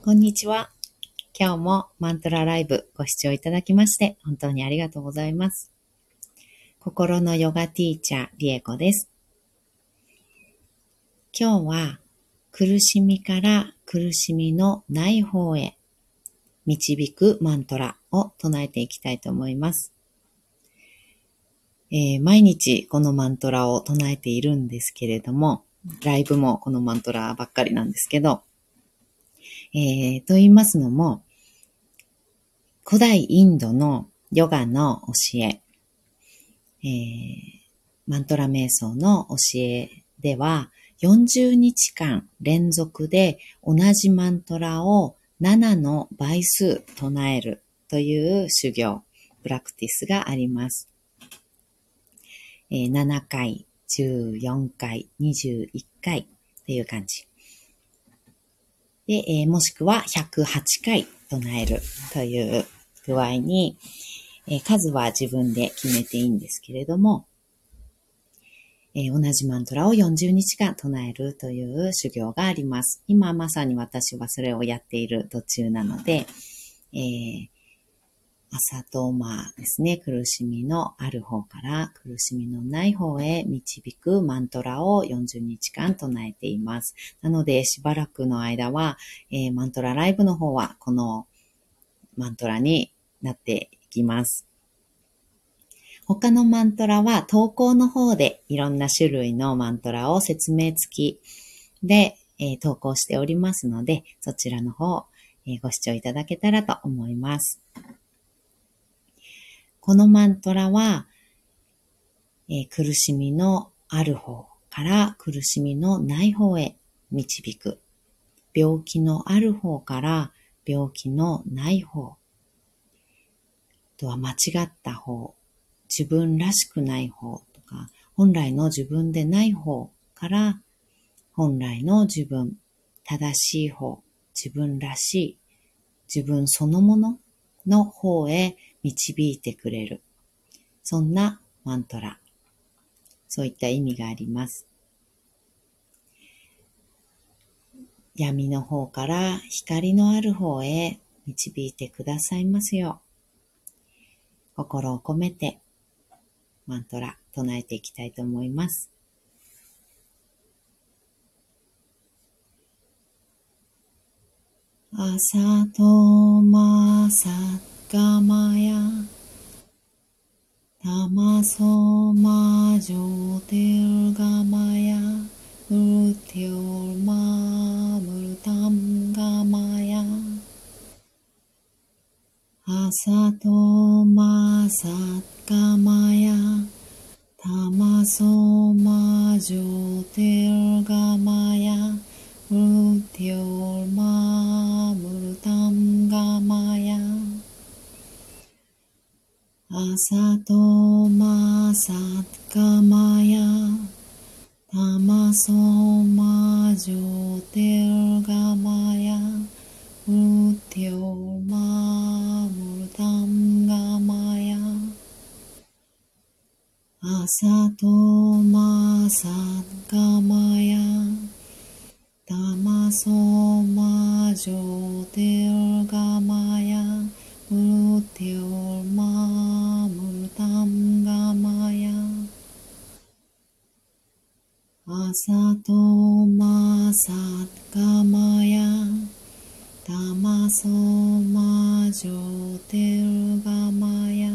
こんにちは。今日もマントラライブご視聴いただきまして本当にありがとうございます。心のヨガティーチャー、リエコです。今日は苦しみから苦しみのない方へ導くマントラを唱えていきたいと思います。えー、毎日このマントラを唱えているんですけれども、ライブもこのマントラばっかりなんですけど、えー、と言いますのも、古代インドのヨガの教え、えー、マントラ瞑想の教えでは、40日間連続で同じマントラを7の倍数唱えるという修行、プラクティスがあります。えー、7回、14回、21回という感じ。で、えー、もしくは108回唱えるという具合に、えー、数は自分で決めていいんですけれども、えー、同じマントラを40日間唱えるという修行があります。今まさに私はそれをやっている途中なので、えー、朝とまあですね、苦しみのある方から苦しみのない方へ導くマントラを40日間唱えています。なので、しばらくの間は、えー、マントラライブの方はこのマントラになっていきます。他のマントラは投稿の方でいろんな種類のマントラを説明付きで、えー、投稿しておりますので、そちらの方、えー、ご視聴いただけたらと思います。このマントラは、えー、苦しみのある方から苦しみのない方へ導く。病気のある方から病気のない方。とは間違った方。自分らしくない方とか、本来の自分でない方から本来の自分、正しい方、自分らしい、自分そのものの方へ導いてくれる。そんなマントラ。そういった意味があります。闇の方から光のある方へ導いてくださいますよう。心を込めてマントラ唱えていきたいと思います。朝とまさかまやたまそまじょてるがまやうるておまぶるたんがまやあさとカマヤタマソマジョテルガマヤウテオマウタンガマヤアサトマサガマヤタマソマたまそまじょてるがまや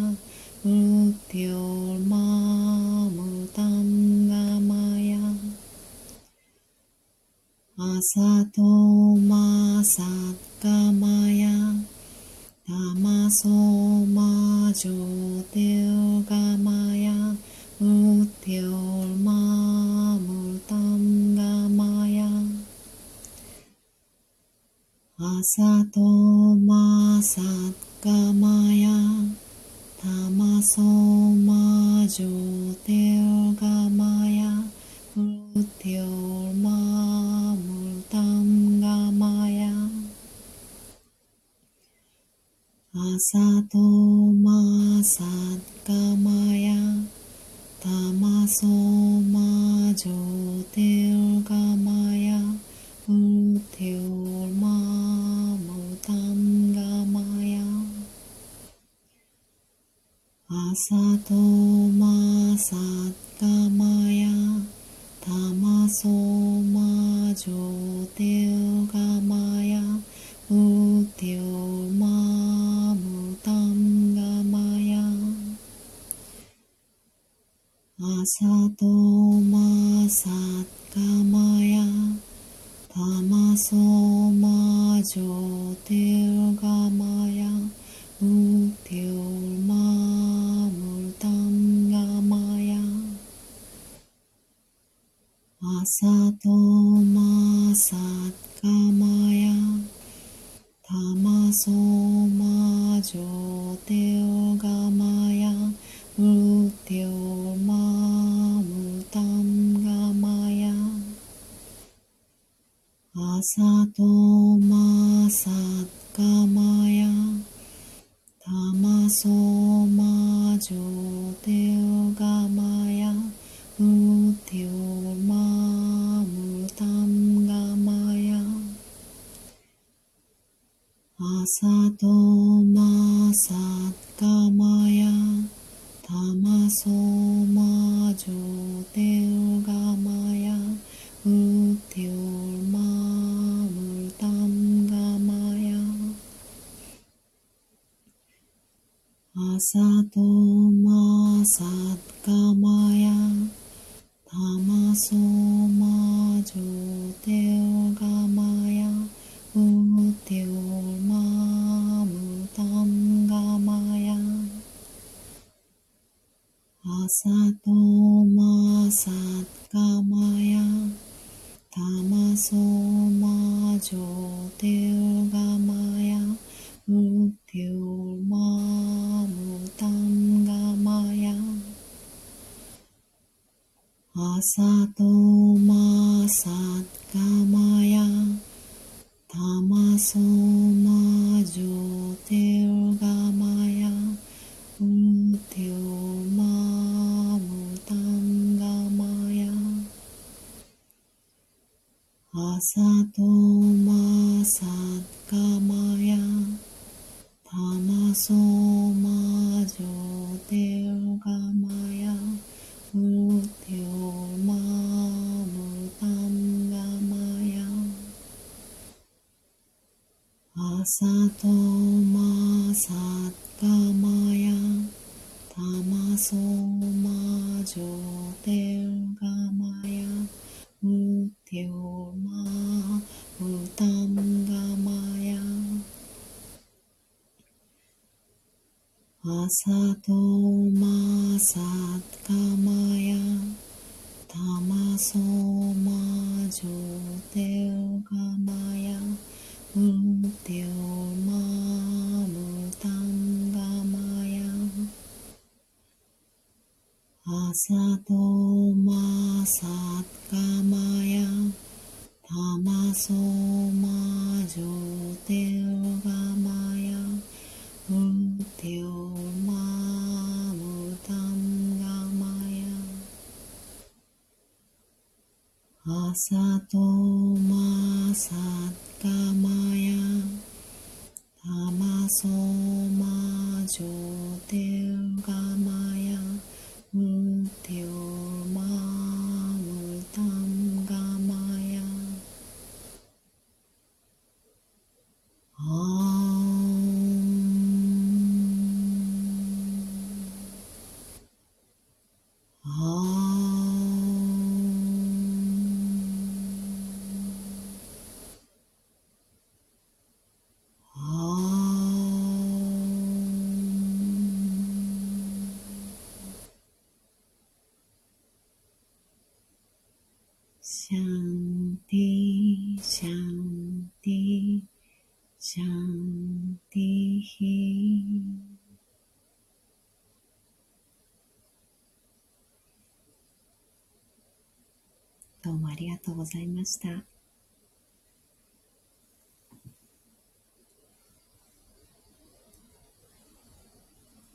うておまむたんがまや。朝とまさかまや。たまそまじょておさとまさかまやたまそまじょておがまやうておまむたんがまや朝とまささとまさかまやたまそまじょてうがまやうてうまむたんがまやあささとまさかまやたまそまじょておがまやうておまむたんがまやあささとまさかまやたまそまじょてうがまやうてうまむたんがまやあさとまさかまやさとまさかまやたまそまじょてうがまやうてうまむたんがまやあさとまさあさとまさかまや。たまそまじょてうがまやうてうまむたんがまや。あさとまさかまや。たまそまじょてうがまやうてうまむたんがまやあさとまさかまやたまそまじょてうがまやうてうまむたんがまや。あさとまさかまや。たまそまじょてうがまあさとまさかまやたまそまじょてうがまやうてうまむたんがまやあーあーあーシャンティ、シャンティ、シャンティヒ。どうもありがとうございました。